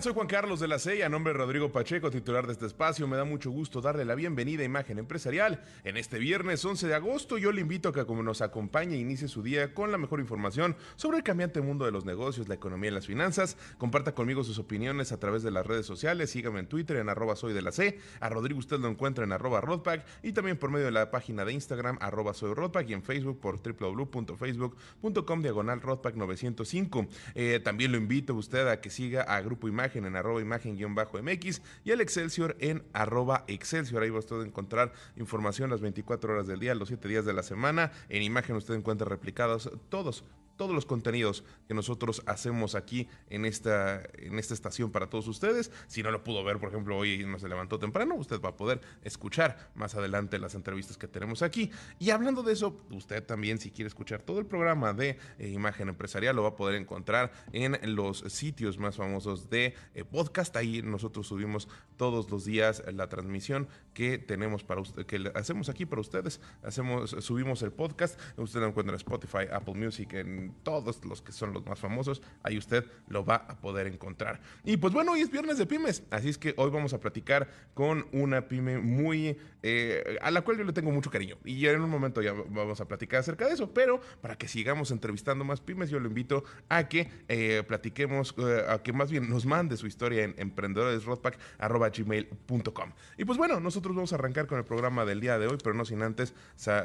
Soy Juan Carlos de la C a nombre de Rodrigo Pacheco, titular de este espacio. Me da mucho gusto darle la bienvenida a Imagen Empresarial en este viernes 11 de agosto. Yo le invito a que como nos acompañe e inicie su día con la mejor información sobre el cambiante mundo de los negocios, la economía y las finanzas. Comparta conmigo sus opiniones a través de las redes sociales. Sígame en Twitter en arroba soy de la C. A Rodrigo usted lo encuentra en arroba Rodpack y también por medio de la página de Instagram arroba soy y en Facebook por www.facebook.com diagonal Rodpack 905. Eh, también lo invito a usted a que siga a Grupo Imagen en arroba imagen-mx y el Excelsior en arroba Excelsior. Ahí va usted a encontrar información las 24 horas del día, los 7 días de la semana. En imagen usted encuentra replicados todos todos los contenidos que nosotros hacemos aquí en esta, en esta estación para todos ustedes. Si no lo pudo ver, por ejemplo, hoy no se levantó temprano, usted va a poder escuchar más adelante las entrevistas que tenemos aquí. Y hablando de eso, usted también, si quiere escuchar todo el programa de eh, Imagen Empresarial, lo va a poder encontrar en los sitios más famosos de eh, podcast. Ahí nosotros subimos todos los días la transmisión que tenemos para usted, que hacemos aquí para ustedes. Hacemos, subimos el podcast. Usted lo encuentra en Spotify, Apple Music, en todos los que son los más famosos, ahí usted lo va a poder encontrar. Y pues bueno, hoy es viernes de pymes, así es que hoy vamos a platicar con una pyme muy, eh, a la cual yo le tengo mucho cariño. Y ya en un momento ya vamos a platicar acerca de eso, pero para que sigamos entrevistando más pymes, yo lo invito a que eh, platiquemos, eh, a que más bien nos mande su historia en emprendedoresrodpack.gmail.com. Y pues bueno, nosotros vamos a arrancar con el programa del día de hoy, pero no sin antes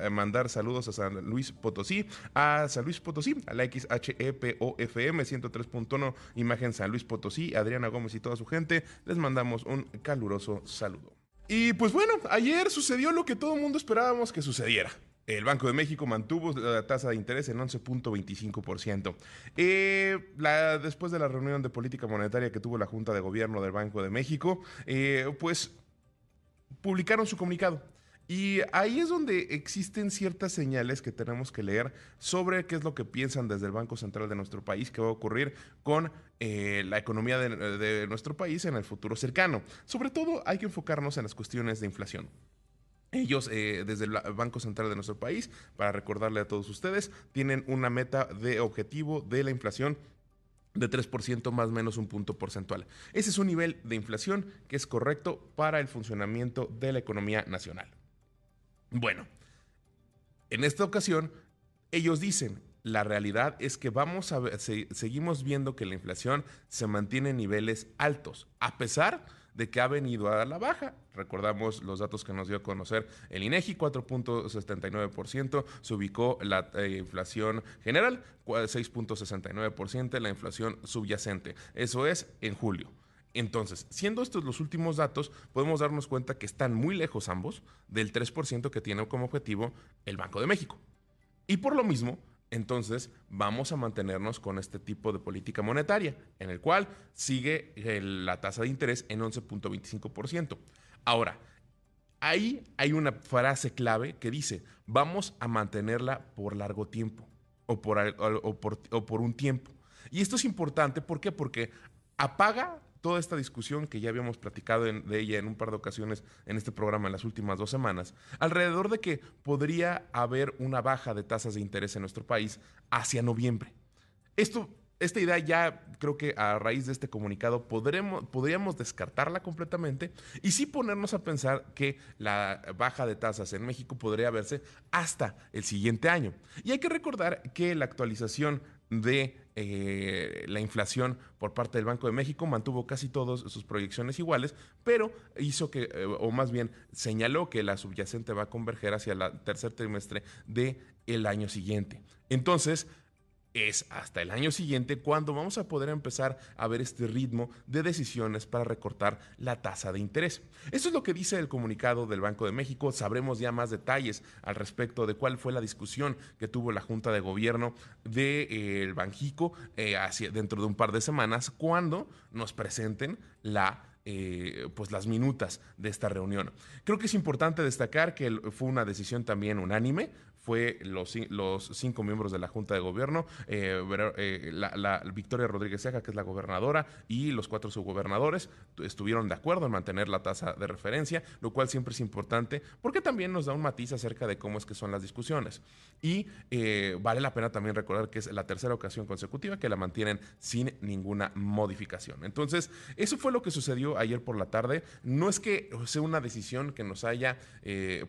mandar saludos a San Luis Potosí, a San Luis Potosí, a la XHEPOFM 103.1 Imagen San Luis Potosí, Adriana Gómez y toda su gente, les mandamos un caluroso saludo. Y pues bueno, ayer sucedió lo que todo el mundo esperábamos que sucediera. El Banco de México mantuvo la tasa de interés en 11.25%. Eh, después de la reunión de política monetaria que tuvo la Junta de Gobierno del Banco de México, eh, pues publicaron su comunicado. Y ahí es donde existen ciertas señales que tenemos que leer sobre qué es lo que piensan desde el Banco Central de nuestro país, qué va a ocurrir con eh, la economía de, nuestro país en el futuro cercano. Sobre todo hay que enfocarnos en las cuestiones de inflación. Ellos, eh, desde el Banco Central de nuestro país, para recordarle a todos ustedes, tienen una meta de objetivo de la inflación de 3% más o menos un punto porcentual. Ese es un nivel de inflación que es correcto para el funcionamiento de la economía nacional. Bueno, en esta ocasión, ellos dicen, la realidad es que vamos a ver, seguimos viendo que la inflación se mantiene en niveles altos, a pesar de que ha venido a la baja. Recordamos los datos que nos dio a conocer el INEGI, 4.79%, se ubicó la eh, inflación general, 6.69%, la inflación subyacente. Eso es en julio. Entonces, siendo estos los últimos datos, podemos darnos cuenta que están muy lejos ambos del 3% que tiene como objetivo el Banco de México. Y por lo mismo, entonces vamos a mantenernos con este tipo de política monetaria, en el cual sigue la tasa de interés en 11.25%. Ahora, ahí hay una frase clave que dice, vamos a mantenerla por largo tiempo o por, o por un tiempo. Y esto es importante, ¿por qué? Porque apaga toda esta discusión que ya habíamos platicado de ella en un par de ocasiones en este programa en las últimas dos semanas, alrededor de que podría haber una baja de tasas de interés en nuestro país hacia noviembre. Esto, esta idea ya creo que a raíz de este comunicado podremos, podríamos descartarla completamente y sí ponernos a pensar que la baja de tasas en México podría verse hasta el siguiente año. Y hay que recordar que la actualización de eh, la inflación por parte del Banco de México, mantuvo casi todas sus proyecciones iguales, pero hizo que, eh, o más bien señaló que la subyacente va a converger hacia el tercer trimestre del el año siguiente. Entonces, es hasta el año siguiente cuando vamos a poder empezar a ver este ritmo de decisiones para recortar la tasa de interés. Eso es lo que dice el comunicado del Banco de México. Sabremos ya más detalles al respecto de cuál fue la discusión que tuvo la Junta de Gobierno del de, Banjico eh, dentro de un par de semanas cuando nos presenten la pues las minutas de esta reunión. Creo que es importante destacar que fue una decisión también unánime fue los, los cinco miembros de la Junta de Gobierno, eh, eh, la, Victoria Rodríguez Ceja, que es la gobernadora, y los cuatro subgobernadores estuvieron de acuerdo en mantener la tasa de referencia, lo cual siempre es importante porque también nos da un matiz acerca de cómo es que son las discusiones. Y eh, vale la pena también recordar que es la tercera ocasión consecutiva que la mantienen sin ninguna modificación. Entonces, eso fue lo que sucedió ayer por la tarde. No es que sea una decisión que nos haya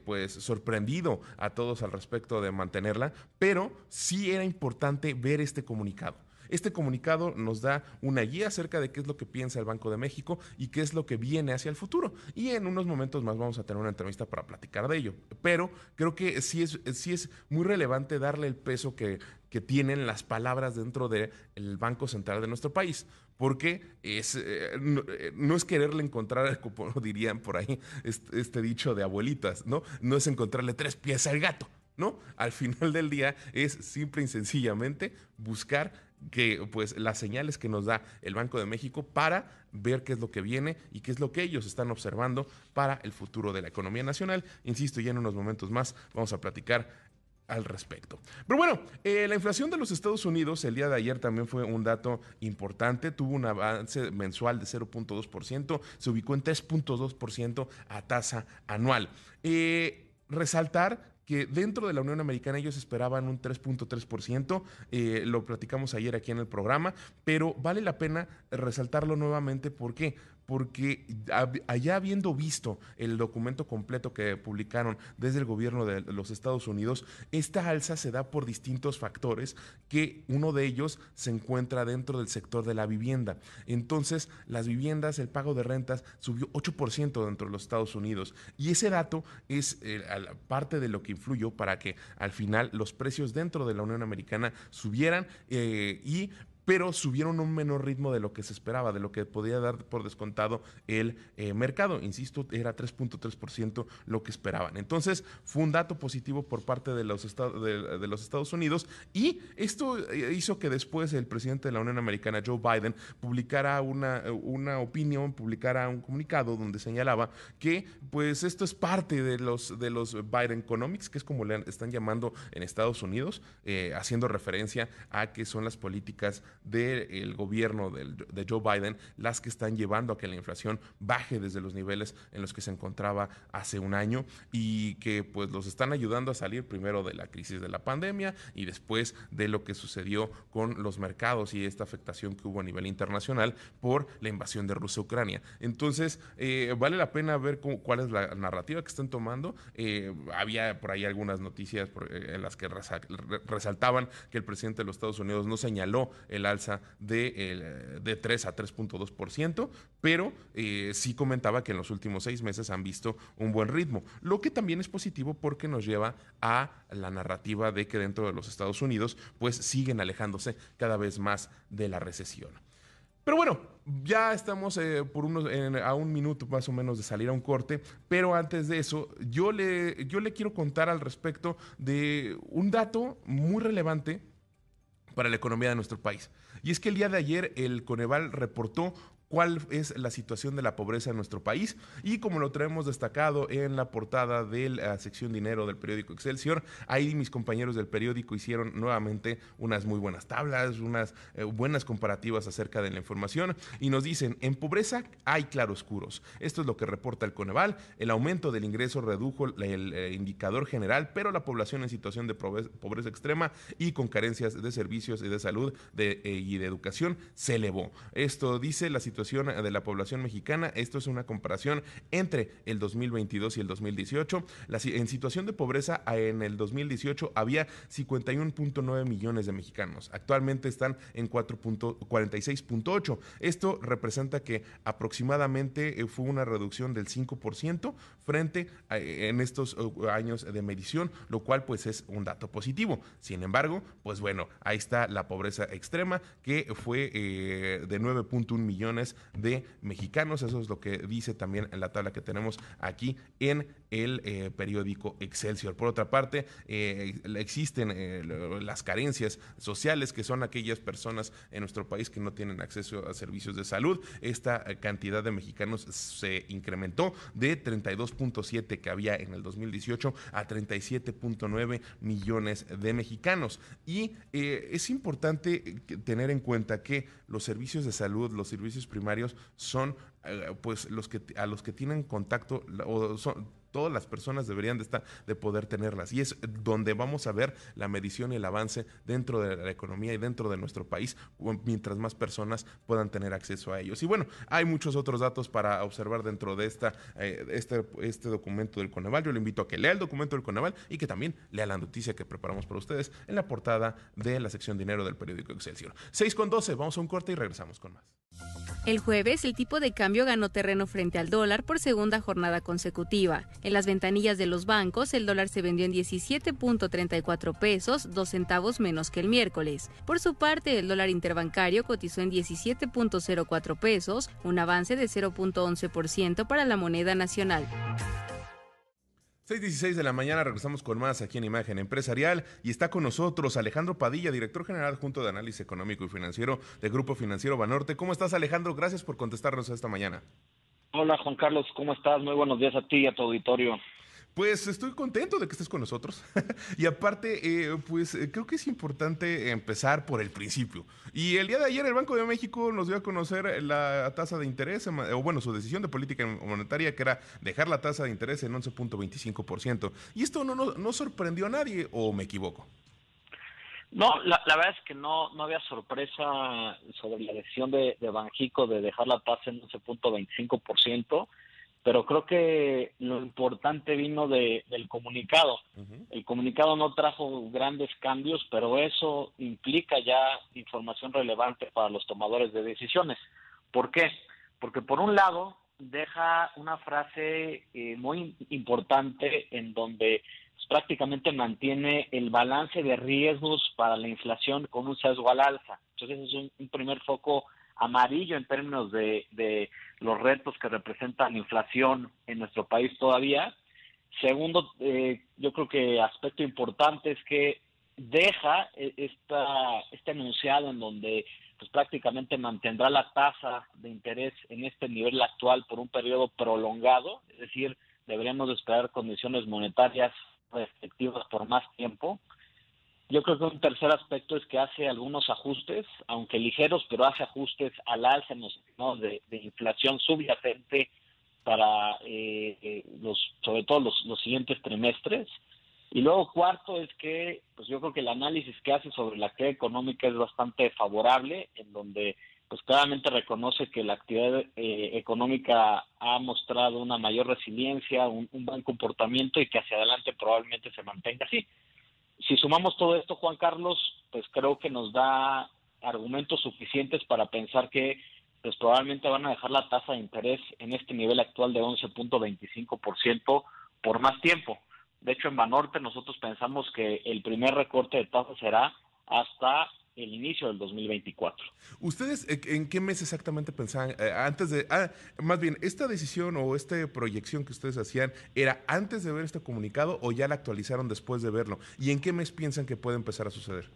pues sorprendido a todos al respecto de mantenerla, pero sí era importante ver este comunicado. Este comunicado nos da una guía acerca de qué es lo que piensa el Banco de México y qué es lo que viene hacia el futuro. Y en unos momentos más vamos a tener una entrevista para platicar de ello. Pero creo que sí es, sí es muy relevante darle el peso que, que tienen las palabras dentro del Banco Central de nuestro país. Porque es, eh, eh, no, es quererle encontrar, como dirían por ahí, este, este dicho de abuelitas, ¿no? No es encontrarle tres pies al gato ¿no? Al final del día es simple y sencillamente buscar que pues las señales que nos da el Banco de México para ver qué es lo que viene y qué es lo que ellos están observando para el futuro de la economía nacional. Insisto, ya en unos momentos más vamos a platicar al respecto. Pero bueno, eh, la inflación de los Estados Unidos el día de ayer también fue un dato importante, tuvo un avance mensual de 0.2%, se ubicó en 3.2% a tasa anual. Eh, resaltar que dentro de la Unión Americana ellos esperaban un 3.3%, eh, lo platicamos ayer aquí en el programa, pero vale la pena resaltarlo nuevamente, ¿por qué? Porque allá habiendo visto el documento completo que publicaron desde el gobierno de los Estados Unidos, esta alza se da por distintos factores que uno de ellos se encuentra dentro del sector de la vivienda. Entonces, las viviendas, el pago de rentas subió 8% dentro de los Estados Unidos y ese dato es eh, parte de lo que influyó para que al final los precios dentro de la Unión Americana subieran eh, y pero subieron un menor ritmo de lo que se esperaba, de lo que podía dar por descontado el eh, mercado. Insisto, era 3.3% lo que esperaban. Entonces, fue un dato positivo por parte de los, de, los Estados Unidos y esto eh, hizo que después el presidente de la Unión Americana, Joe Biden, publicara una, una opinión, publicara un comunicado donde señalaba que pues esto es parte de los, de los Biden Economics, que es como le están llamando en Estados Unidos, eh, haciendo referencia a que son las políticas del gobierno de Joe Biden las que están llevando a que la inflación baje desde los niveles en los que se encontraba hace un año y que pues los están ayudando a salir primero de la crisis de la pandemia y después de lo que sucedió con los mercados y esta afectación que hubo a nivel internacional por la invasión de Rusia a Ucrania. Entonces, eh, vale la pena ver cuál es la narrativa que están tomando. Eh, había por ahí algunas noticias eh, en las que resaltaban que el presidente de los Estados Unidos no señaló el alza de, de 3 a 3.2%, pero eh, sí comentaba que en los últimos seis meses han visto un buen ritmo, lo que también es positivo porque nos lleva a la narrativa de que dentro de los Estados Unidos pues siguen alejándose cada vez más de la recesión. Pero bueno, ya estamos eh, por unos, a un minuto más o menos de salir a un corte, pero antes de eso, yo le, yo le quiero contar al respecto de un dato muy relevante para la economía de nuestro país. Y es que el día de ayer el Coneval reportó cuál es la situación de la pobreza en nuestro país. Y como lo traemos destacado en la portada de la sección dinero del periódico Excelsior, ahí mis compañeros del periódico hicieron nuevamente unas muy buenas tablas, unas eh, buenas comparativas acerca de la información y nos dicen, en pobreza hay claroscuros. Esto es lo que reporta el Coneval. El aumento del ingreso redujo el, eh, indicador general, pero la población en situación de pobreza, extrema y con carencias de servicios y de salud eh, y de educación se elevó. Esto dice la situación de la población mexicana. Esto es una comparación entre el 2022 y el 2018. en situación de pobreza en el 2018 había 51.9 millones de mexicanos. Actualmente están en 4.46.8. Esto representa que aproximadamente eh, fue una reducción del 5% frente a, en estos años de medición, lo cual pues es un dato positivo. Sin embargo, pues bueno, ahí está la pobreza extrema que fue eh, de 9.1 millones de mexicanos. Eso es lo que dice también en la tabla que tenemos aquí en el eh, periódico Excelsior. Por otra parte, eh, existen eh, las carencias sociales, que son aquellas personas en nuestro país que no tienen acceso a servicios de salud. Esta cantidad de mexicanos se incrementó de 32.7 que había en el 2018 a 37.9 millones de mexicanos. Y es importante tener en cuenta que los servicios de salud, los servicios primarios son pues los que a los que tienen contacto o son todas las personas deberían de estar, de poder tenerlas. Y es donde vamos a ver la medición y el avance dentro de la economía y dentro de nuestro país, mientras más personas puedan tener acceso a ellos. Y bueno, hay muchos otros datos para observar dentro de esta, eh, este, este documento del Coneval. Yo le invito a que lea el documento del Coneval y que también lea la noticia que preparamos para ustedes en la portada de la sección dinero del periódico Excelsior. 6 con 12, vamos a un corte y regresamos con más. El jueves, el tipo de cambio ganó terreno frente al dólar por segunda jornada consecutiva. En las ventanillas de los bancos, el dólar se vendió en 17.34 pesos, dos centavos menos que el miércoles. Por su parte, el dólar interbancario cotizó en 17.04 pesos, un avance de 0.11% para la moneda nacional. 6.16 de la mañana regresamos con más aquí en Imagen Empresarial y está con nosotros Alejandro Padilla, director general junto de análisis económico y financiero de Grupo Financiero Banorte. ¿Cómo estás Alejandro? Gracias por contestarnos esta mañana. Hola Juan Carlos, ¿cómo estás? Muy buenos días a ti y a tu auditorio. Pues estoy contento de que estés con nosotros. y aparte, eh, pues eh, creo que es importante empezar por el principio. Y el día de ayer el Banco de México nos dio a conocer la tasa de interés, o bueno, su decisión de política monetaria, que era dejar la tasa de interés en 11.25%. Y esto no, no, sorprendió a nadie, o me equivoco. No, la, verdad es que no, no había sorpresa sobre la decisión de, de Banjico de dejar la tasa en 11.25% pero creo que lo importante vino de, del comunicado. El comunicado no trajo grandes cambios, pero eso implica ya información relevante para los tomadores de decisiones. ¿Por qué? Porque por un lado deja una frase eh, muy importante en donde pues, prácticamente mantiene el balance de riesgos para la inflación con un sesgo al alza. Entonces es un primer foco amarillo en términos de, de los retos que representan inflación en nuestro país todavía. Segundo, eh, yo creo que aspecto importante es que deja e, esta, este enunciado en donde pues prácticamente mantendrá la tasa de interés en este nivel actual por un periodo prolongado, es decir, deberíamos esperar condiciones monetarias efectivas por más tiempo. Yo creo que un tercer aspecto es que hace algunos ajustes, aunque ligeros, pero hace ajustes al alza ¿no? de, inflación subyacente para eh, eh, los, sobre todo los, los siguientes trimestres. Y luego cuarto es que, pues yo creo que el análisis que hace sobre la actividad económica es bastante favorable, en donde pues claramente reconoce que la actividad eh, económica ha mostrado una mayor resiliencia, un, un, buen comportamiento y que hacia adelante probablemente se mantenga así si sumamos todo esto, Juan Carlos, pues creo que nos da argumentos suficientes para pensar que pues probablemente van a dejar la tasa de interés en este nivel actual de 11.25% por más tiempo. De hecho, en Banorte nosotros pensamos que el primer recorte de tasa será hasta el inicio del 2024. ¿Ustedes eh, en qué mes exactamente pensaban? Eh, antes de, ah, más bien, ¿esta decisión o esta proyección que ustedes hacían era antes de ver este comunicado o ya la actualizaron después de verlo? ¿Y en qué mes piensan que puede empezar a suceder?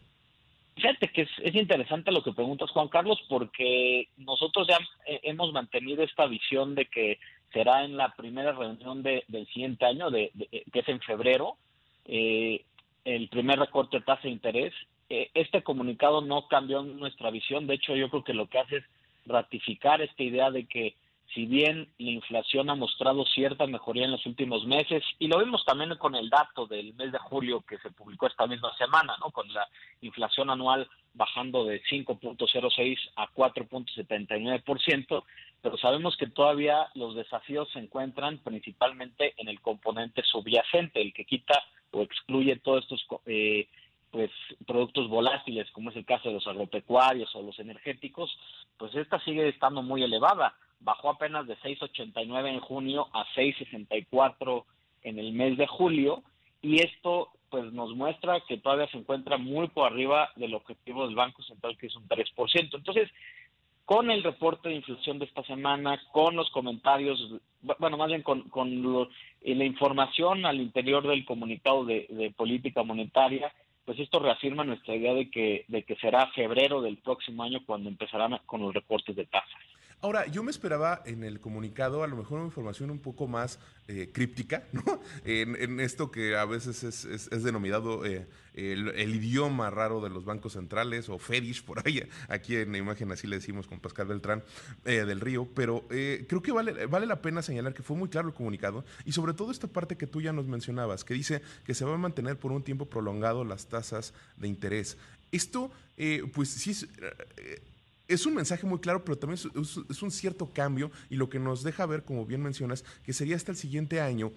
Fíjate que es, interesante lo que preguntas, Juan Carlos, porque nosotros ya eh, hemos mantenido esta visión de que será en la primera reunión del siguiente año, de, que es en febrero, el primer recorte de tasa de interés eh, este comunicado no cambió nuestra visión, de hecho yo creo que lo que hace es ratificar esta idea de que si bien la inflación ha mostrado cierta mejoría en los últimos meses, y lo vimos también con el dato del mes de julio que se publicó esta misma semana, ¿no? con la inflación anual bajando de 5.06 a 4.79%, pero sabemos que todavía los desafíos se encuentran principalmente en el componente subyacente, el que quita o excluye todos estos eh, pues productos volátiles como es el caso de los agropecuarios o los energéticos, pues esta sigue estando muy elevada. Bajó apenas de 6.89 en junio a 6.64 en el mes de julio y esto pues nos muestra que todavía se encuentra muy por arriba del objetivo del Banco Central que es un 3%. Entonces, con el reporte de inflación de esta semana, con los comentarios, bueno, más bien con, eh, la información al interior del comunicado de, política monetaria, pues esto reafirma nuestra idea de que, de que será febrero del próximo año cuando empezarán con los recortes de tasas. Ahora, yo me esperaba en el comunicado a lo mejor una información un poco más eh, críptica, ¿no? En, esto que a veces es, denominado eh, el, idioma raro de los bancos centrales o Fedish, por ahí, aquí en la imagen así le decimos con Pascal Beltrán eh, del Río, pero creo que vale, vale la pena señalar que fue muy claro el comunicado y sobre todo esta parte que tú ya nos mencionabas, que dice que se va a mantener por un tiempo prolongado las tasas de interés. Esto, pues sí es es un mensaje muy claro, pero también es, un cierto cambio y lo que nos deja ver, como bien mencionas, que sería hasta el siguiente año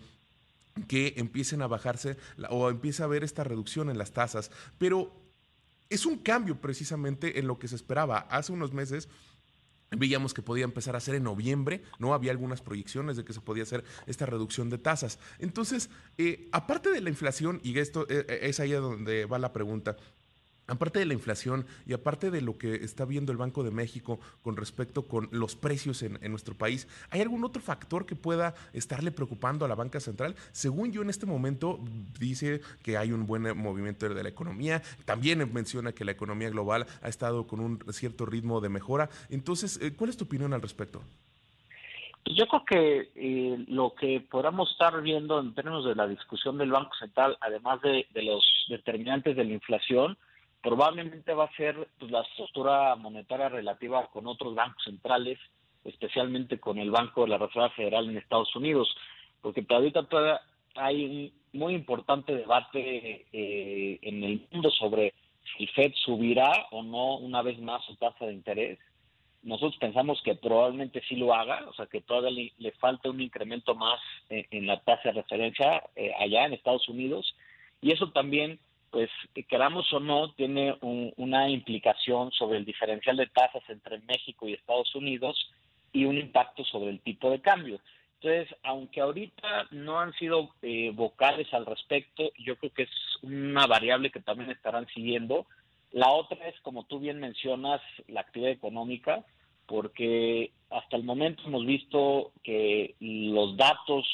que empiecen a bajarse o empiece a haber esta reducción en las tasas. Pero es un cambio precisamente en lo que se esperaba. Hace unos meses Veíamos que podía empezar a hacer en noviembre, ¿no? Había algunas proyecciones de que se podía hacer esta reducción de tasas. Entonces, eh, aparte de la inflación, y esto eh, es ahí donde va la pregunta, Aparte de la inflación y aparte de lo que está viendo el Banco de México con respecto con los precios en, nuestro país, ¿hay algún otro factor que pueda estarle preocupando a la banca central? Según yo en este momento dice que hay un buen movimiento de la economía, también menciona que la economía global ha estado con un cierto ritmo de mejora. Entonces, eh, ¿cuál es tu opinión al respecto? Yo creo que eh, lo que podamos estar viendo en términos de la discusión del Banco Central, además de los determinantes de la inflación, probablemente va a ser pues, la estructura monetaria relativa con otros bancos centrales, especialmente con el Banco de la Reserva Federal en Estados Unidos, porque todavía hay un muy importante debate eh, en el mundo sobre si el Fed subirá o no una vez más su tasa de interés. Nosotros pensamos que probablemente sí lo haga, o sea que todavía le, falta un incremento más en, la tasa de referencia eh, allá en Estados Unidos, y eso también pues queramos o no, tiene una implicación sobre el diferencial de tasas entre México y Estados Unidos y un impacto sobre el tipo de cambio. Entonces, aunque ahorita no han sido eh, vocales al respecto, yo creo que es una variable que también estarán siguiendo. La otra es, como tú bien mencionas, la actividad económica, porque hasta el momento hemos visto que los datos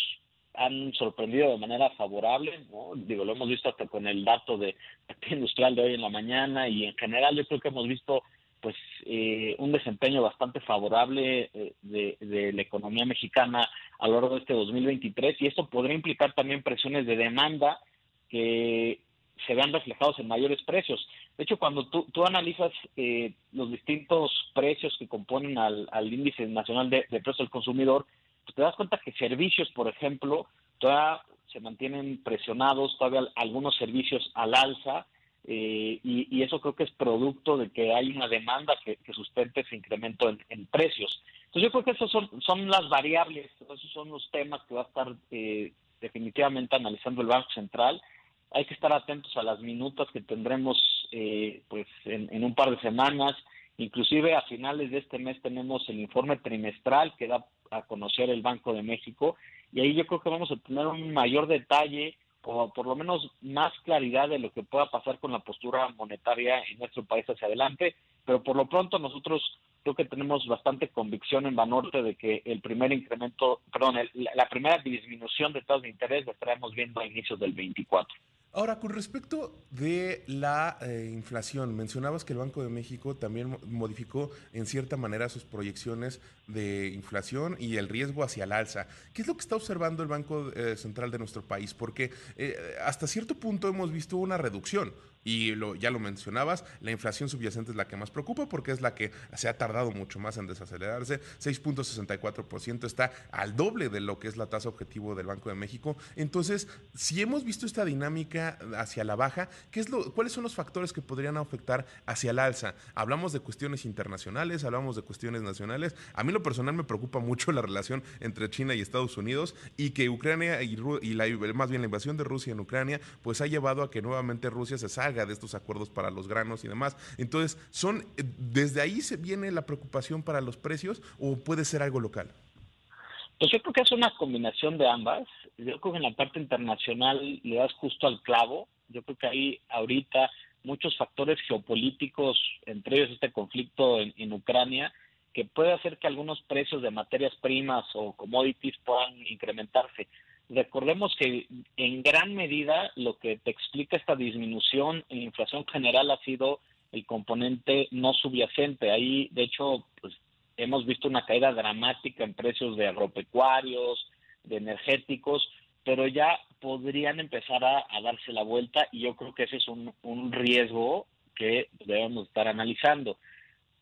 han sorprendido de manera favorable, ¿no? Digo, lo hemos visto hasta con el dato de actividad industrial de hoy en la mañana y en general yo creo que hemos visto pues eh, un desempeño bastante favorable eh, de, la economía mexicana a lo largo de este 2023 y esto podría implicar también presiones de demanda que se vean reflejados en mayores precios. De hecho, cuando tú, analizas eh, los distintos precios que componen al, al índice nacional de, de precios del consumidor, te das cuenta que servicios, por ejemplo, todavía se mantienen presionados, todavía algunos servicios al alza, eh, y, eso creo que es producto de que hay una demanda que, sustente ese incremento en, precios. Entonces yo creo que esas son, son las variables, esos son los temas que va a estar eh, definitivamente analizando el Banco Central. Hay que estar atentos a las minutas que tendremos eh, pues en, en, un par de semanas. Inclusive a finales de este mes tenemos el informe trimestral que da a conocer el Banco de México y ahí yo creo que vamos a tener un mayor detalle o por lo menos más claridad de lo que pueda pasar con la postura monetaria en nuestro país hacia adelante, pero por lo pronto nosotros creo que tenemos bastante convicción en Banorte de que el primer incremento, perdón, la primera disminución de tasas de interés la estaremos viendo a inicios del 24. Ahora, con respecto de la eh, inflación, mencionabas que el Banco de México también modificó en cierta manera sus proyecciones de inflación y el riesgo hacia el alza. ¿Qué es lo que está observando el Banco eh, Central de nuestro país? Porque eh, hasta cierto punto hemos visto una reducción. Y lo, ya lo mencionabas, la inflación subyacente es la que más preocupa porque es la que se ha tardado mucho más en desacelerarse. 6.64% está al doble de lo que es la tasa objetivo del Banco de México. Entonces, si hemos visto esta dinámica hacia la baja, ¿qué es lo, ¿cuáles son los factores que podrían afectar hacia el alza? Hablamos de cuestiones internacionales, hablamos de cuestiones nacionales. A mí lo personal me preocupa mucho la relación entre China y Estados Unidos y que Ucrania y, y la, más bien la invasión de Rusia en Ucrania, pues ha llevado a que nuevamente Rusia se salga de estos acuerdos para los granos y demás. Entonces, son ¿desde ahí se viene la preocupación para los precios o puede ser algo local? Pues yo creo que es una combinación de ambas. Yo creo que en la parte internacional le das justo al clavo. Yo creo que ahí ahorita muchos factores geopolíticos, entre ellos este conflicto en, Ucrania, que puede hacer que algunos precios de materias primas o commodities puedan incrementarse. Recordemos que en gran medida lo que te explica esta disminución en inflación general ha sido el componente no subyacente. Ahí, de hecho, pues, hemos visto una caída dramática en precios de agropecuarios, de energéticos, pero ya podrían empezar a, darse la vuelta y yo creo que ese es un, un riesgo que debemos estar analizando.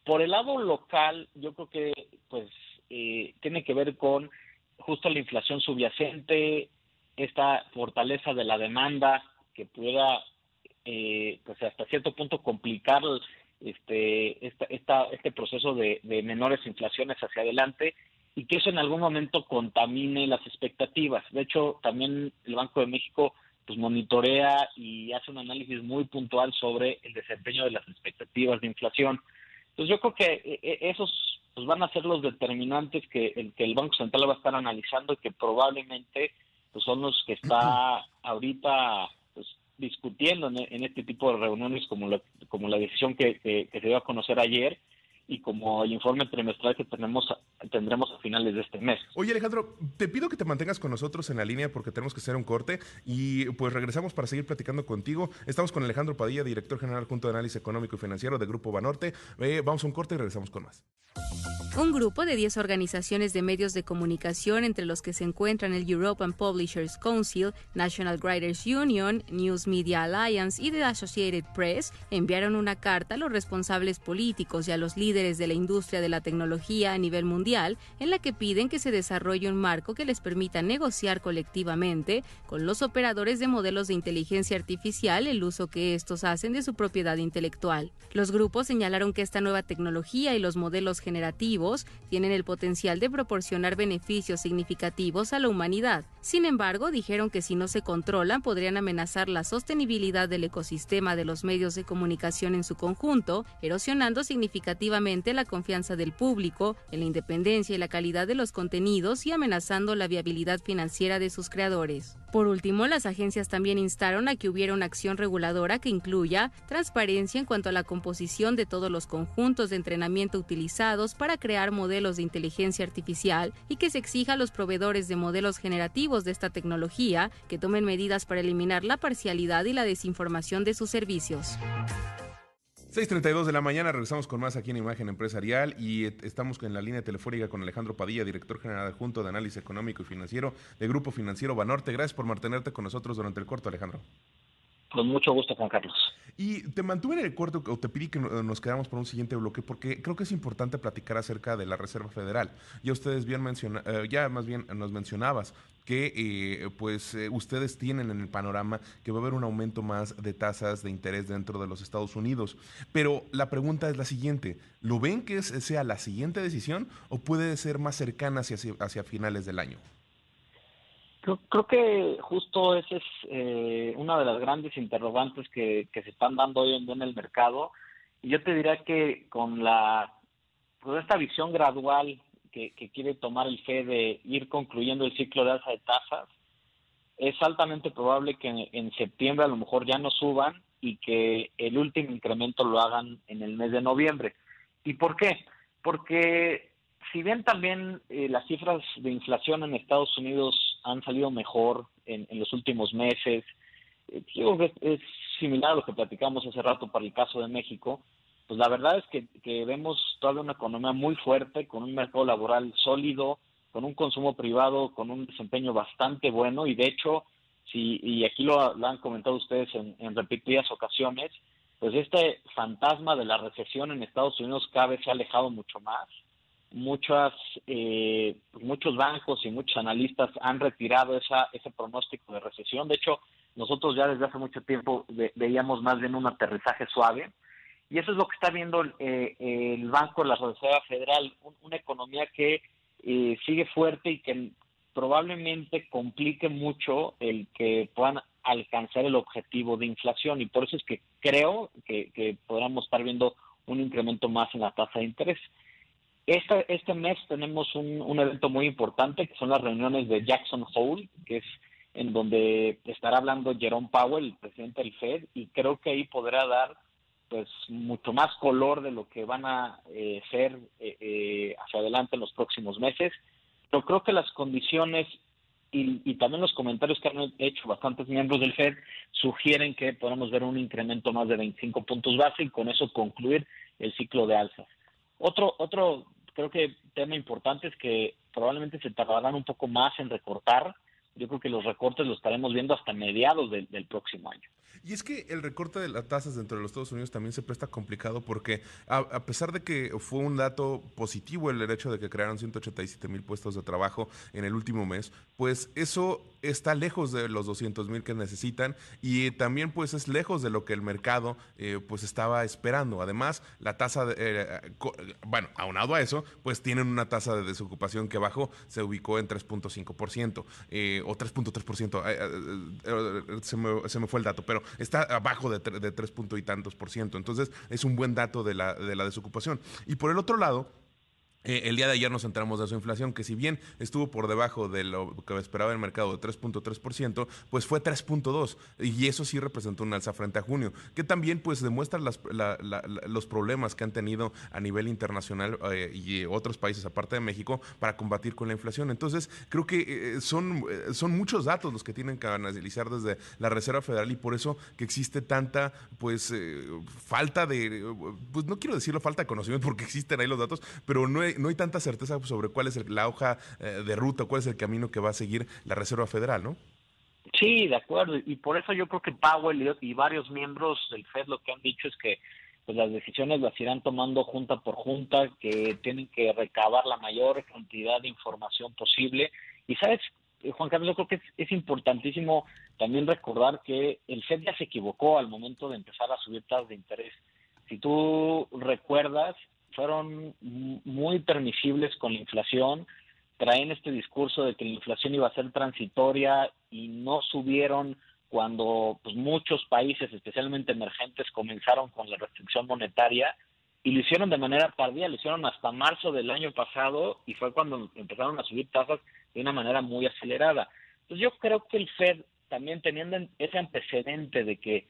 Por el lado local, yo creo que pues eh, tiene que ver con justo la inflación subyacente, esta fortaleza de la demanda que pueda eh, pues hasta cierto punto complicar este esta, este proceso de, menores inflaciones hacia adelante y que eso en algún momento contamine las expectativas. De hecho, también el Banco de México pues monitorea y hace un análisis muy puntual sobre el desempeño de las expectativas de inflación. Entonces yo creo que eh, eh, esos pues van a ser los determinantes que el, que el Banco Central va a estar analizando y que probablemente pues son los que está ahorita pues, discutiendo en, este tipo de reuniones como la, como la decisión que, que, se dio a conocer ayer y como el informe trimestral que tenemos tendremos a finales de este mes. Oye Alejandro, te pido que te mantengas con nosotros en la línea porque tenemos que hacer un corte y pues regresamos para seguir platicando contigo. Estamos con Alejandro Padilla, director general junto de análisis económico y financiero de Grupo Banorte. Eh, vamos a un corte y regresamos con más. Un grupo de 10 organizaciones de medios de comunicación, entre los que se encuentran el European Publishers Council, National Writers Union, News Media Alliance y The Associated Press, enviaron una carta a los responsables políticos y a los líderes de la industria de la tecnología a nivel mundial, en la que piden que se desarrolle un marco que les permita negociar colectivamente con los operadores de modelos de inteligencia artificial el uso que estos hacen de su propiedad intelectual. Los grupos señalaron que esta nueva tecnología y los modelos generativos tienen el potencial de proporcionar beneficios significativos a la humanidad. Sin embargo, dijeron que si no se controlan podrían amenazar la sostenibilidad del ecosistema de los medios de comunicación en su conjunto, erosionando significativamente la confianza del público en la independencia y la calidad de los contenidos y amenazando la viabilidad financiera de sus creadores. Por último, las agencias también instaron a que hubiera una acción reguladora que incluya transparencia en cuanto a la composición de todos los conjuntos de entrenamiento utilizados para crear modelos de inteligencia artificial y que se exija a los proveedores de modelos generativos de esta tecnología que tomen medidas para eliminar la parcialidad y la desinformación de sus servicios. 6.32 de la mañana, regresamos con más aquí en Imagen Empresarial y estamos en la línea telefónica con Alejandro Padilla, director general adjunto de Análisis Económico y Financiero de Grupo Financiero Banorte. Gracias por mantenerte con nosotros durante el corto, Alejandro. Con mucho gusto, Juan Carlos. Y te mantuve en el corto o te pedí que nos quedamos por un siguiente bloque porque creo que es importante platicar acerca de la Reserva Federal. Ya ustedes bien mencionaron, eh, ya más bien nos mencionabas que eh, pues eh, ustedes tienen en el panorama que va a haber un aumento más de tasas de interés dentro de los Estados Unidos. Pero la pregunta es la siguiente, ¿lo ven que sea la siguiente decisión o puede ser más cercana hacia, hacia finales del año? Creo, que justo esa es eh, una de las grandes interrogantes que, se están dando hoy en día en el mercado. Y yo te diría que con la con esta visión gradual que, quiere tomar el FED de ir concluyendo el ciclo de alza de tasas, es altamente probable que en, septiembre a lo mejor ya no suban y que el último incremento lo hagan en el mes de noviembre. ¿Y por qué? Porque si bien también eh, las cifras de inflación en Estados Unidos han salido mejor en, los últimos meses, eh, que es similar a lo que platicamos hace rato para el caso de México, pues la verdad es que, que vemos todavía una economía muy fuerte, con un mercado laboral sólido, con un consumo privado, con un desempeño bastante bueno y de hecho, si, y aquí lo, han comentado ustedes en, repetidas ocasiones, pues este fantasma de la recesión en Estados Unidos cada se ha alejado mucho más muchas eh, pues muchos bancos y muchos analistas han retirado esa, ese pronóstico de recesión. De hecho, nosotros ya desde hace mucho tiempo veíamos más bien un aterrizaje suave. Y eso es lo que está viendo eh, el Banco de la Reserva Federal, una economía que eh, sigue fuerte y que probablemente complique mucho el que puedan alcanzar el objetivo de inflación. Y por eso es que creo que, que podamos estar viendo un incremento más en la tasa de interés. Este, este mes tenemos un, un evento muy importante que son las reuniones de Jackson Hole, que es en donde estará hablando Jerome Powell, el presidente del Fed, y creo que ahí podrá dar pues mucho más color de lo que van a eh, ser eh, hacia adelante en los próximos meses. Pero creo que las condiciones y, también los comentarios que han hecho bastantes miembros del FED sugieren que podemos ver un incremento más de 25 puntos base y con eso concluir el ciclo de alzas. Otro, otro creo que tema importante es que probablemente se tardarán un poco más en recortar. Yo creo que los recortes los estaremos viendo hasta mediados del, del próximo año. Y es que el recorte de las tasas dentro de los Estados Unidos también se presta complicado porque a, pesar de que fue un dato positivo el hecho de que crearon 187 mil puestos de trabajo en el último mes, pues eso está lejos de los 200 mil que necesitan y también pues es lejos de lo que el mercado eh, pues estaba esperando. Además, la tasa, de, eh, bueno, aunado a eso, pues tienen una tasa de desocupación que bajó, se ubicó en 3.5% eh, o 3.3%, se, me, se me fue el dato, pero está abajo de, de tres punto y tantos por ciento. Entonces es un buen dato de la, de la desocupación. Y por el otro lado, eh, el día de ayer nos enteramos de su inflación, que si bien estuvo por debajo de lo que esperaba el mercado de 3.3%, pues fue 3.2%, y eso sí representó un alza frente a junio, que también pues demuestra las, los problemas que han tenido a nivel internacional eh, y otros países aparte de México para combatir con la inflación. Entonces, creo que eh, son, son muchos datos los que tienen que analizar desde la Reserva Federal y por eso que existe tanta pues falta de, pues no quiero decirlo falta de conocimiento porque existen ahí los datos, pero no no hay tanta certeza sobre cuál es la hoja eh, de ruta, cuál es el camino que va a seguir la Reserva Federal, ¿no? Sí, de acuerdo. Y por eso yo creo que Powell y, varios miembros del Fed lo que han dicho es que pues las decisiones las irán tomando junta por junta, que tienen que recabar la mayor cantidad de información posible. Y sabes, Juan Carlos, yo creo que es, es, importantísimo también recordar que el Fed ya se equivocó al momento de empezar a subir tasas de interés. Si tú recuerdas, fueron muy permisibles con la inflación, traen este discurso de que la inflación iba a ser transitoria y no subieron cuando pues, muchos países, especialmente emergentes, comenzaron con la restricción monetaria y lo hicieron de manera tardía, lo hicieron hasta marzo del año pasado y fue cuando empezaron a subir tasas de una manera muy acelerada. Entonces yo creo que el Fed, también teniendo ese antecedente de que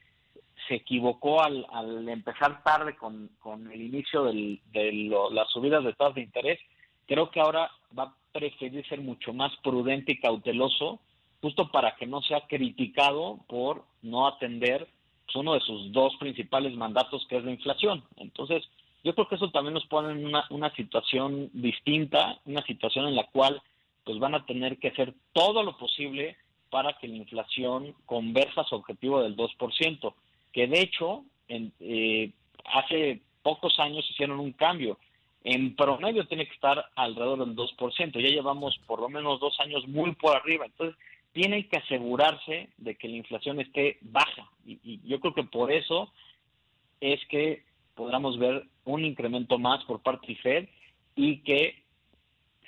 se equivocó al, al empezar tarde con, el inicio del, de las subidas de tasas de interés. Creo que ahora va a preferir ser mucho más prudente y cauteloso, justo para que no sea criticado por no atender pues, uno de sus dos principales mandatos, que es la inflación. Entonces, yo creo que eso también nos pone en una, situación distinta, una situación en la cual pues van a tener que hacer todo lo posible para que la inflación conversa a su objetivo del 2% que de hecho en, eh, hace pocos años hicieron un cambio. En promedio tiene que estar alrededor del 2%. Ya llevamos por lo menos dos años muy por arriba. Entonces, tienen que asegurarse de que la inflación esté baja. Y, yo creo que por eso es que podamos ver un incremento más por parte de Fed y que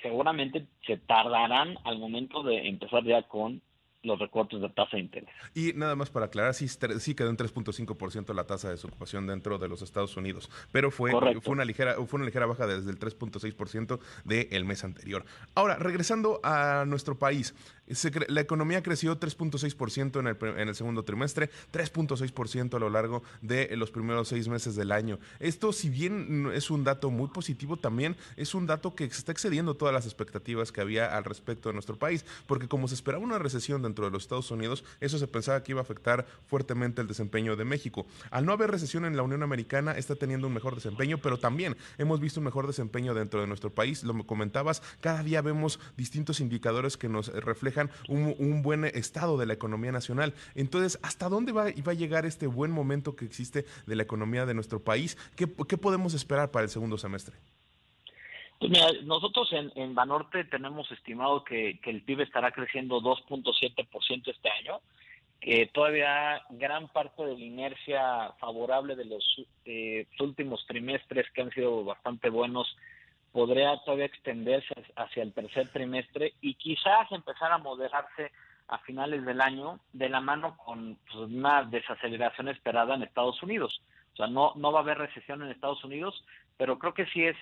seguramente se tardarán al momento de empezar ya con los recortes de tasa de interés. Y nada más para aclarar, sí, sí quedó en 3.5% la tasa de desocupación dentro de los Estados Unidos, pero fue, fue, una, ligera, fue una ligera baja desde el 3.6% del mes anterior. Ahora, regresando a nuestro país, la economía creció 3.6% en el, en el segundo trimestre, 3.6% a lo largo de los primeros seis meses del año. Esto, si bien es un dato muy positivo, también es un dato que está excediendo todas las expectativas que había al respecto de nuestro país, porque como se esperaba una recesión dentro de los Estados Unidos, eso se pensaba que iba a afectar fuertemente el desempeño de México. Al no haber recesión en la Unión Americana, está teniendo un mejor desempeño, pero también hemos visto un mejor desempeño dentro de nuestro país. Lo comentabas, cada día vemos distintos indicadores que nos reflejan un, buen estado de la economía nacional. Entonces, ¿hasta dónde va, va, a llegar este buen momento que existe de la economía de nuestro país? ¿Qué, qué podemos esperar para el segundo semestre? Pues mira, nosotros en, en Banorte tenemos estimado que, que el PIB estará creciendo 2.7% este año, que todavía gran parte de la inercia favorable de los eh, últimos trimestres que han sido bastante buenos podría todavía extenderse hacia el tercer trimestre y quizás empezar a moderarse a finales del año de la mano con pues, una desaceleración esperada en Estados Unidos. O sea, no, no va a haber recesión en Estados Unidos, pero creo que sí es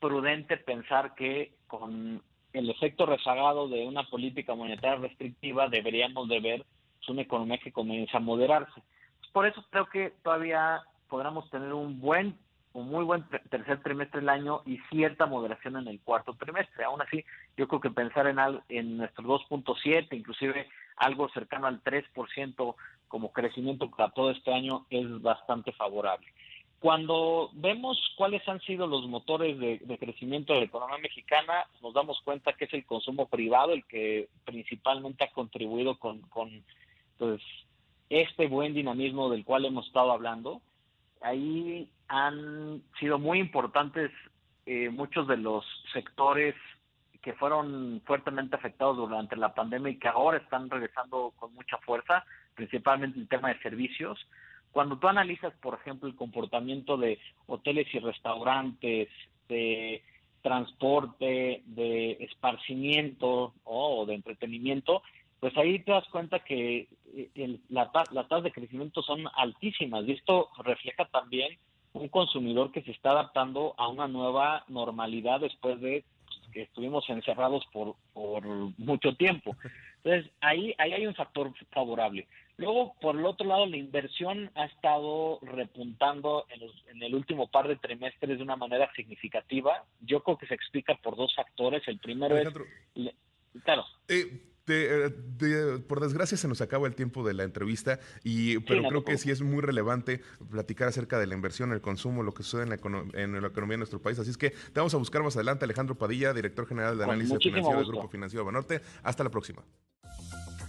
prudente pensar que con el efecto rezagado de una política monetaria restrictiva deberíamos de ver una economía que comienza a moderarse. Por eso creo que todavía podremos tener un buen muy buen tercer trimestre del año y cierta moderación en el cuarto trimestre. Aún así, yo creo que pensar en, al, en nuestro 2.7, inclusive algo cercano al 3% como crecimiento para todo este año es bastante favorable. Cuando vemos cuáles han sido los motores de, crecimiento de la economía mexicana, nos damos cuenta que es el consumo privado el que principalmente ha contribuido con, con pues, este buen dinamismo del cual hemos estado hablando. Ahí han sido muy importantes eh, muchos de los sectores que fueron fuertemente afectados durante la pandemia y que ahora están regresando con mucha fuerza, principalmente el tema de servicios. Cuando tú analizas, por ejemplo, el comportamiento de hoteles y restaurantes, de transporte, de esparcimiento o de entretenimiento, pues ahí te das cuenta que eh, la, las tasas de crecimiento son altísimas y esto refleja también un consumidor que se está adaptando a una nueva normalidad después de que estuvimos encerrados por, por mucho tiempo. Entonces, ahí, ahí hay un factor favorable. Luego, por el otro lado, la inversión ha estado repuntando en, el último par de trimestres de una manera significativa. Yo creo que se explica por dos factores. El primero es... Claro. Eh, por desgracia se nos acaba el tiempo de la entrevista, y, pero creo que sí es muy relevante platicar acerca de la inversión, el consumo, lo que sucede en la, en la economía de nuestro país. Así es que te vamos a buscar más adelante. Alejandro Padilla, director general de análisis financiero del Grupo Financiero Banorte. Hasta la próxima.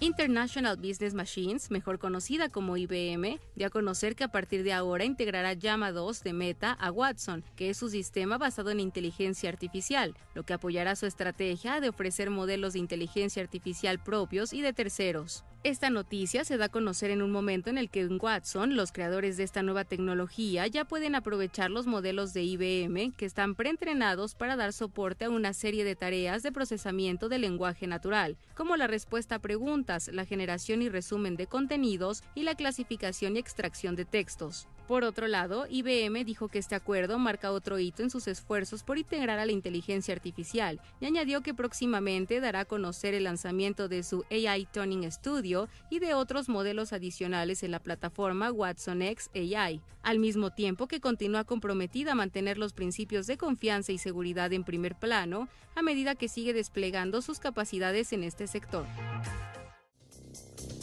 International Business Machines, mejor conocida como IBM, dio a conocer que a partir de ahora integrará Llama 2 de Meta a Watson, que es su sistema basado en inteligencia artificial, lo que apoyará su estrategia de ofrecer modelos de inteligencia artificial propios y de terceros. Esta noticia se da a conocer en un momento en el que en Watson los creadores de esta nueva tecnología ya pueden aprovechar los modelos de IBM que están preentrenados para dar soporte a una serie de tareas de procesamiento del lenguaje natural, como la respuesta a preguntas, la generación y resumen de contenidos y la clasificación y extracción de textos. Por otro lado, IBM dijo que este acuerdo marca otro hito en sus esfuerzos por integrar a la inteligencia artificial y añadió que próximamente dará a conocer el lanzamiento de su AI Tuning Studio y de otros modelos adicionales en la plataforma Watson X AI, al mismo tiempo que continúa comprometida a mantener los principios de confianza y seguridad en primer plano a medida que sigue desplegando sus capacidades en este sector.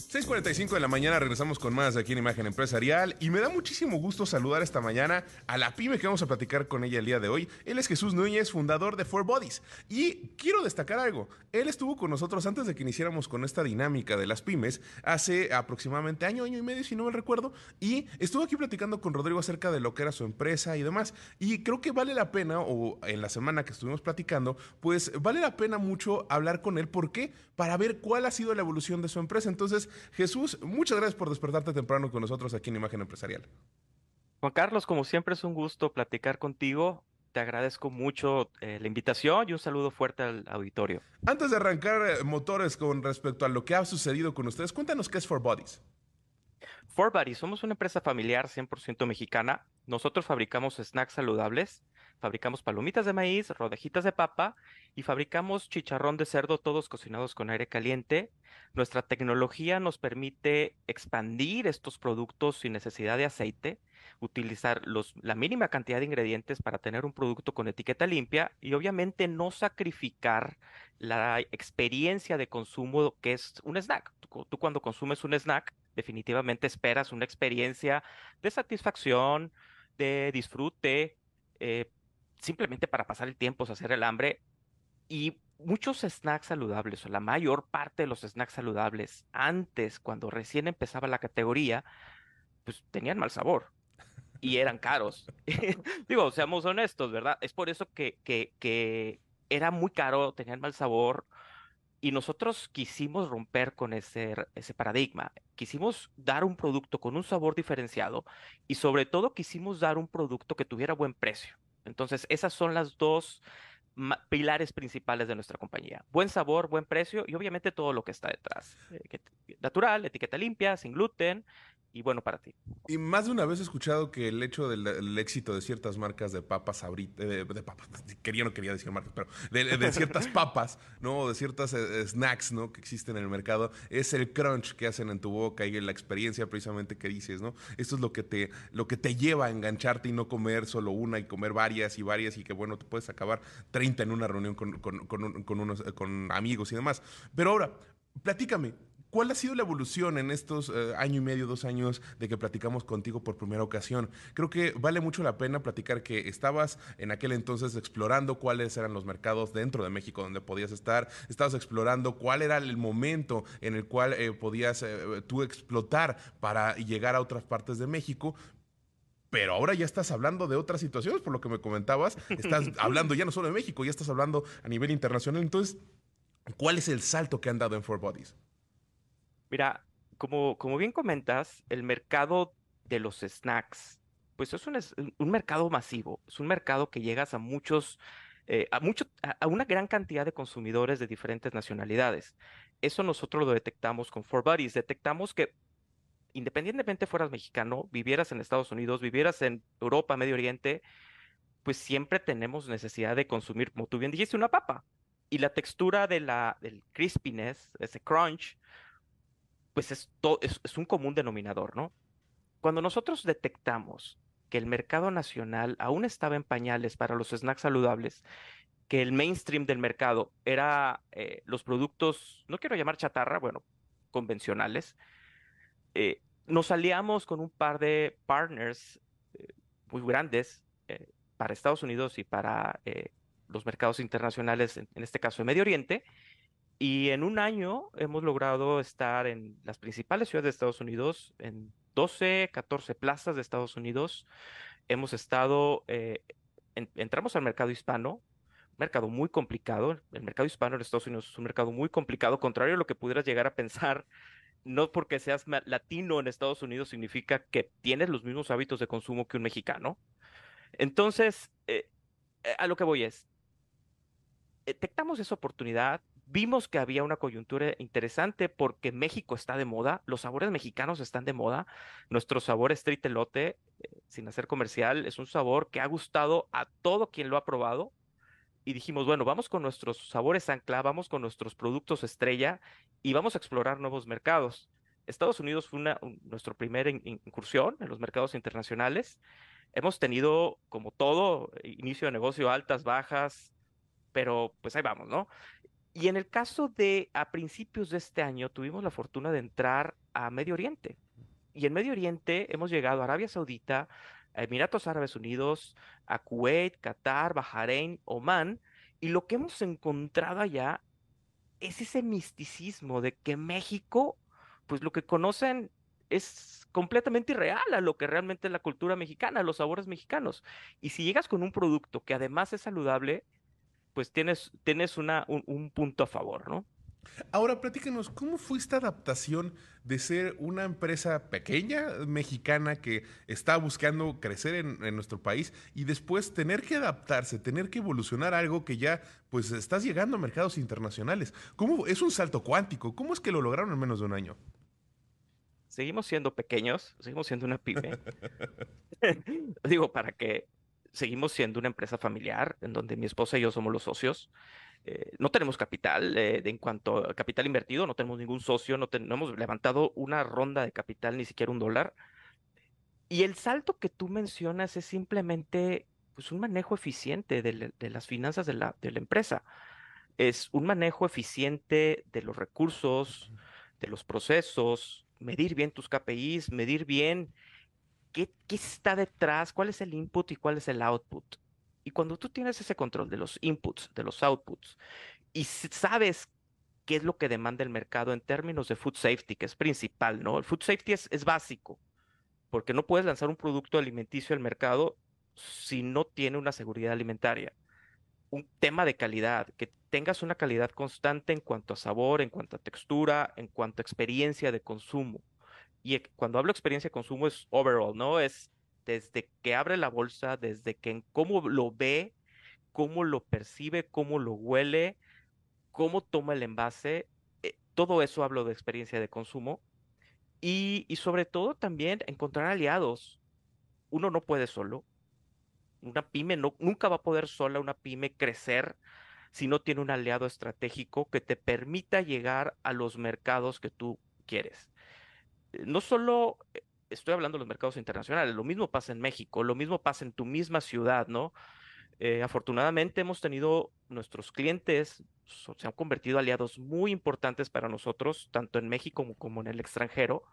6:45 de la mañana regresamos con más aquí en Imagen Empresarial y me da muchísimo gusto saludar esta mañana a la pyme que vamos a platicar con ella el día de hoy. Él es Jesús Núñez, fundador de Four Bodies. Y quiero destacar algo. Él estuvo con nosotros antes de que iniciáramos con esta dinámica de las pymes hace aproximadamente año, año y medio, si no me recuerdo. Y estuvo aquí platicando con Rodrigo acerca de lo que era su empresa y demás. Y creo que vale la pena, o en la semana que estuvimos platicando, pues vale la pena mucho hablar con él. ¿Por qué? Para ver cuál ha sido la evolución de su empresa. Entonces, Jesús, muchas gracias por despertarte temprano con nosotros aquí en Imagen Empresarial. Juan Carlos, como siempre es un gusto platicar contigo. Te agradezco mucho eh, la invitación y un saludo fuerte al auditorio. Antes de arrancar eh, motores con respecto a lo que ha sucedido con ustedes, cuéntanos qué es For Bodies. For Bodies, somos una empresa familiar 100% mexicana. Nosotros fabricamos snacks saludables fabricamos palomitas de maíz, rodejitas de papa y fabricamos chicharrón de cerdo, todos cocinados con aire caliente. Nuestra tecnología nos permite expandir estos productos sin necesidad de aceite, utilizar la mínima cantidad de ingredientes para tener un producto con etiqueta limpia y obviamente no sacrificar la experiencia de consumo que es un snack. tú cuando consumes un snack, definitivamente esperas una experiencia de satisfacción, de disfrute, eh, simplemente para pasar el tiempo, hacer el hambre. Y muchos snacks saludables, o la mayor parte de los snacks saludables, antes, cuando recién empezaba la categoría, pues tenían mal sabor y eran caros. Digo, seamos honestos, ¿verdad? Es por eso que, que, que era muy caro, tenían mal sabor. Y nosotros quisimos romper con ese, ese paradigma. Quisimos dar un producto con un sabor diferenciado y sobre todo quisimos dar un producto que tuviera buen precio. Entonces, esas son las dos pilares principales de nuestra compañía. Buen sabor, buen precio y obviamente todo lo que está detrás. Eh, natural, etiqueta limpia, sin gluten y bueno para ti. Y más de una vez he escuchado que el hecho del, éxito de ciertas marcas de papas ahorita, de, papas, quería no quería decir marcas, pero de, ciertas papas, ¿no? De ciertas eh, snacks, ¿no? Que existen en el mercado, es el crunch que hacen en tu boca y la experiencia precisamente que dices, ¿no? Esto es lo que te, lo que te lleva a engancharte y no comer solo una y comer varias y varias y que bueno, te puedes acabar 30 en una reunión con, con, con unos, con amigos y demás. Pero ahora, platícame, ¿Cuál ha sido la evolución en estos eh, año y medio, dos años de que platicamos contigo por primera ocasión? Creo que vale mucho la pena platicar que estabas en aquel entonces explorando cuáles eran los mercados dentro de México donde podías estar, estabas explorando cuál era el momento en el cual eh, podías eh, tú explotar para llegar a otras partes de México, pero ahora ya estás hablando de otras situaciones, por lo que me comentabas, estás hablando ya no solo de México, ya estás hablando a nivel internacional. Entonces, ¿cuál es el salto que han dado en Four Bodies? Mira, como, como bien comentas, el mercado de los snacks, pues es un, un mercado masivo, es un mercado que llegas a muchos, eh, a, mucho, a una gran cantidad de consumidores de diferentes nacionalidades. Eso nosotros lo detectamos con Four Buddies. Detectamos que independientemente fueras mexicano, vivieras en Estados Unidos, vivieras en Europa, Medio Oriente, pues siempre tenemos necesidad de consumir, como tú bien dijiste, una papa. Y la textura de la, del crispiness, ese crunch, pues es, un común denominador, ¿no? Cuando nosotros detectamos que el mercado nacional aún estaba en pañales para los snacks saludables, que el mainstream del mercado era eh, los productos, no quiero llamar chatarra, bueno, convencionales, eh, nos aliamos con un par de partners eh, muy grandes para Estados Unidos y para los mercados internacionales, en, este caso de Medio Oriente, y en un año hemos logrado estar en las principales ciudades de Estados Unidos, en 12, 14 plazas de Estados Unidos. Hemos estado, eh, entramos al mercado hispano, mercado muy complicado. El mercado hispano en Estados Unidos es un mercado muy complicado, contrario a lo que pudieras llegar a pensar. No porque seas latino en Estados Unidos significa que tienes los mismos hábitos de consumo que un mexicano. Entonces, eh, eh, a lo que voy es, detectamos esa oportunidad, vimos que había una coyuntura interesante porque México está de moda, los sabores mexicanos están de moda, nuestro sabor street elote, eh, sin hacer comercial, es un sabor que ha gustado a todo quien lo ha probado y dijimos, bueno, vamos con nuestros sabores ancla, vamos con nuestros productos estrella y vamos a explorar nuevos mercados. Estados Unidos fue una, nuestra primera incursión en los mercados internacionales. Hemos tenido, como todo, inicio de negocio, altas, bajas, pero pues ahí vamos, ¿no? Y en el caso de a principios de este año tuvimos la fortuna de entrar a Medio Oriente. Y en Medio Oriente hemos llegado a Arabia Saudita, a Emiratos Árabes Unidos, a Kuwait, Qatar, Bahrein, Oman. Y lo que hemos encontrado allá es ese misticismo de que México, pues lo que conocen es completamente irreal a lo que realmente es la cultura mexicana, los sabores mexicanos. Y si llegas con un producto que además es saludable, pues tienes, tienes una, un, punto a favor, ¿no? Ahora, platícanos, ¿cómo fue esta adaptación de ser una empresa pequeña mexicana que está buscando crecer en, nuestro país y después tener que adaptarse, tener que evolucionar algo que ya pues estás llegando a mercados internacionales? ¿Cómo es un salto cuántico? ¿Cómo es que lo lograron en menos de un año? Seguimos siendo pequeños, seguimos siendo una pyme. Digo, para que seguimos siendo una empresa familiar en donde mi esposa y yo somos los socios. Eh, no tenemos capital eh, en cuanto a capital invertido, no tenemos ningún socio, no, hemos levantado una ronda de capital, ni siquiera un dólar. Y el salto que tú mencionas es simplemente pues, un manejo eficiente de, de las finanzas de la, de la empresa. Es un manejo eficiente de los recursos, de los procesos, medir bien tus KPIs, medir bien ¿Qué, está detrás? ¿Cuál es el input y cuál es el output? Y cuando tú tienes ese control de los inputs, de los outputs, y sabes qué es lo que demanda el mercado en términos de food safety, que es principal, ¿no? El food safety es, es básico, porque no puedes lanzar un producto alimenticio al mercado si no tiene una seguridad alimentaria. Un tema de calidad, que tengas una calidad constante en cuanto a sabor, en cuanto a textura, en cuanto a experiencia de consumo. Y cuando hablo experiencia de consumo es overall, ¿no? Es desde que abre la bolsa, desde que cómo lo ve, cómo lo percibe, cómo lo huele, cómo toma el envase. Eh, todo eso hablo de experiencia de consumo. y, sobre todo también encontrar aliados. Uno no puede solo. Una pyme nunca va a poder sola una pyme crecer si no tiene un aliado estratégico que te permita llegar a los mercados que tú quieres. No solo eh, estoy hablando de los mercados internacionales, lo mismo pasa en México, lo mismo pasa en tu misma ciudad, ¿no? Eh, afortunadamente hemos tenido nuestros clientes, se han convertido aliados muy importantes para nosotros, tanto en México como, como en el extranjero.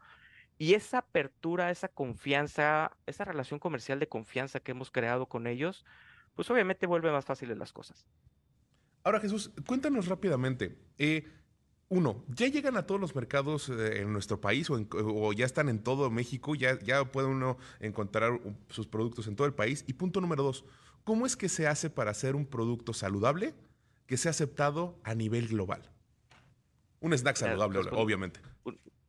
Y esa apertura, esa confianza, esa relación comercial de confianza que hemos creado con ellos, pues obviamente vuelve más fáciles las cosas. Ahora Jesús, cuéntanos rápidamente. Eh, uno, ¿ya llegan a todos los mercados eh, en nuestro país o, ya están en todo México? ¿Ya, ¿Ya puede uno encontrar sus productos en todo el país? Y punto número dos, ¿cómo es que se hace para hacer un producto saludable que sea aceptado a nivel global? Un snack saludable, obviamente.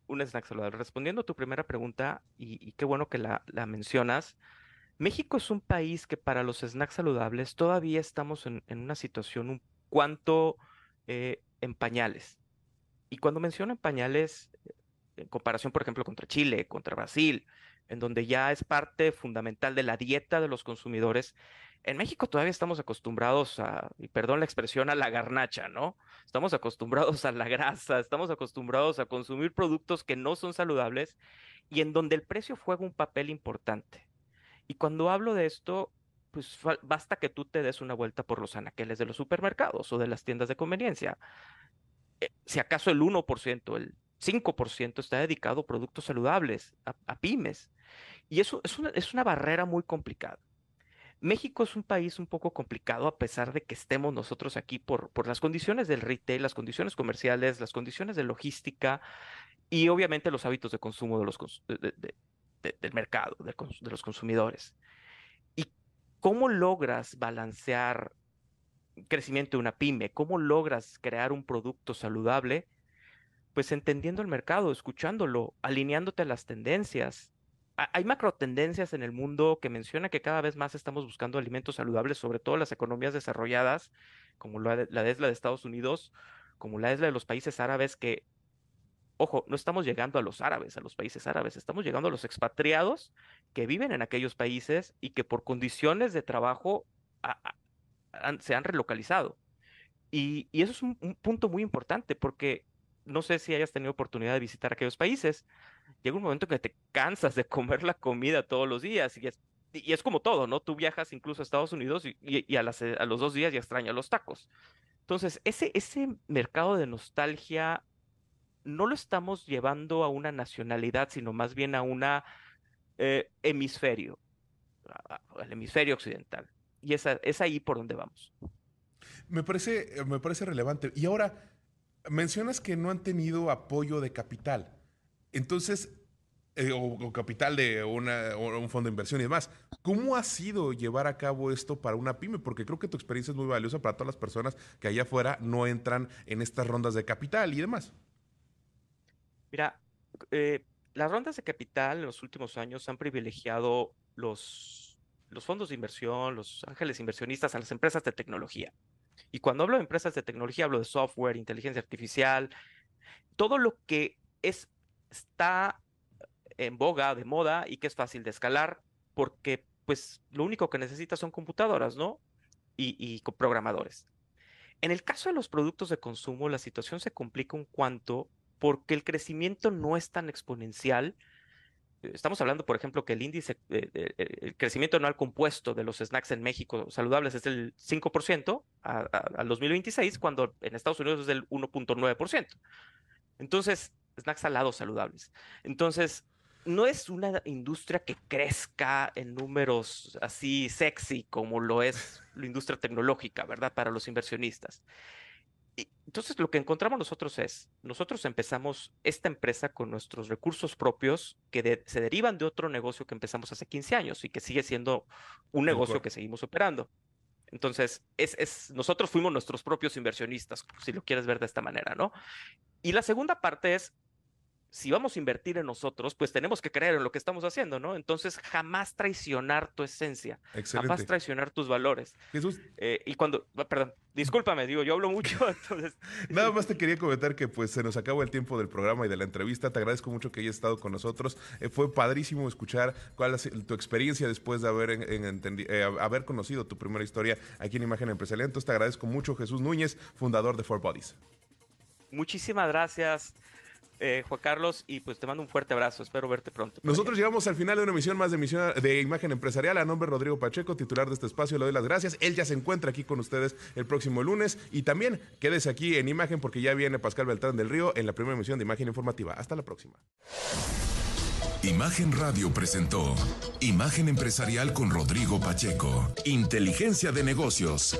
Un, snack saludable. Respondiendo a tu primera pregunta, y, qué bueno que la, mencionas, México es un país que para los snacks saludables todavía estamos en, una situación un cuanto eh, en pañales. Y cuando menciono en pañales, eh, en comparación, por ejemplo, contra Chile, contra Brasil, en donde ya es parte fundamental de la dieta de los consumidores, en México todavía estamos acostumbrados a, y perdón la expresión, a la garnacha, ¿no? Estamos acostumbrados a la grasa, estamos acostumbrados a consumir productos que no son saludables y en donde el precio juega un papel importante. Y cuando hablo de esto, pues basta que tú te des una vuelta por los anaqueles de los supermercados o de las tiendas de conveniencia. Eh, si acaso el 1%, el 5% está dedicado a productos saludables, a, pymes. Y eso es una, barrera muy complicada. México es un país un poco complicado a pesar de que estemos nosotros aquí por, las condiciones del retail, las condiciones comerciales, las condiciones de logística y obviamente los hábitos de consumo de los, del mercado, de los consumidores. ¿Y cómo logras balancear crecimiento de una pyme? ¿Cómo logras crear un producto saludable? Pues entendiendo el mercado, escuchándolo, alineándote a las tendencias. Hay macro tendencias en el mundo que menciona que cada vez más estamos buscando alimentos saludables, sobre todo las economías desarrolladas, como la de, la de Estados Unidos, como la es la de los países árabes, que, ojo, no estamos llegando a los árabes, a los países árabes, estamos llegando a los expatriados que viven en aquellos países y que por condiciones de trabajo se han relocalizado. Y, eso es un, punto muy importante porque no sé si hayas tenido oportunidad de visitar aquellos países. Llega un momento en que te cansas de comer la comida todos los días y es, y es como todo, ¿no? Tú viajas incluso a Estados Unidos y, a, a, los dos días ya extrañas los tacos. Entonces, ese, ese mercado de nostalgia no lo estamos llevando a una nacionalidad, sino más bien a un eh, hemisferio, al hemisferio occidental y es, es ahí por donde vamos. Me parece, me parece relevante. Y ahora, mencionas que no han tenido apoyo de capital. Entonces, eh, o, capital de una, un fondo de inversión y demás. ¿Cómo ha sido llevar a cabo esto para una pyme? Porque creo que tu experiencia es muy valiosa para todas las personas que allá afuera no entran en estas rondas de capital y demás. Mira, eh, las rondas de capital en los últimos años han privilegiado los los fondos de inversión, los ángeles inversionistas a las empresas de tecnología. Y cuando hablo de empresas de tecnología, hablo de software, inteligencia artificial, todo lo que es, está en boga, de moda y que es fácil de escalar, porque pues lo único que necesitas son computadoras, ¿no? Y, programadores. En el caso de los productos de consumo, la situación se complica un cuanto porque el crecimiento no es tan exponencial estamos hablando, por ejemplo, que el índice, el crecimiento anual compuesto de los snacks en México saludables es del 5% al 2026, cuando en Estados Unidos es del 1.9%. Entonces, snacks salados saludables. Entonces, no es una industria que crezca en números así sexy como lo es la industria tecnológica, ¿verdad? Para los inversionistas. Entonces, lo que encontramos nosotros es, nosotros empezamos esta empresa con nuestros recursos propios que se derivan de otro negocio que empezamos hace 15 años y que sigue siendo un negocio que seguimos operando. Entonces, es, es, nosotros fuimos nuestros propios inversionistas, si lo quieres ver de esta manera, ¿no? Y la segunda parte es, si vamos a invertir en nosotros, pues tenemos que creer en lo que estamos haciendo, ¿no? Entonces, jamás traicionar tu esencia, jamás traicionar tus valores. Jesús. Eh, y cuando, ah, perdón, discúlpame, digo, yo hablo mucho, entonces. Nada más te quería comentar que pues se nos acabó el tiempo del programa y de la entrevista. Te agradezco mucho que hayas estado con nosotros. Eh, fue padrísimo escuchar cuál es tu experiencia después de haber, en, eh, haber conocido tu primera historia aquí en Imagen Empresarial. Entonces, te agradezco mucho, Jesús Núñez, fundador de Four Bodies. Muchísimas gracias. Eh, Juan Carlos, y pues te mando un fuerte abrazo. Espero verte pronto. Nosotros llegamos al final de una emisión más de, emisión de Imagen Empresarial. A nombre de Rodrigo Pacheco, titular de este espacio, le doy las gracias. Él ya se encuentra aquí con ustedes el próximo lunes. Y también quédese aquí en Imagen porque ya viene Pascal Beltrán del Río en la primera emisión de Imagen Informativa. Hasta la próxima. Imagen Radio presentó Imagen Empresarial con Rodrigo Pacheco. Inteligencia de negocios.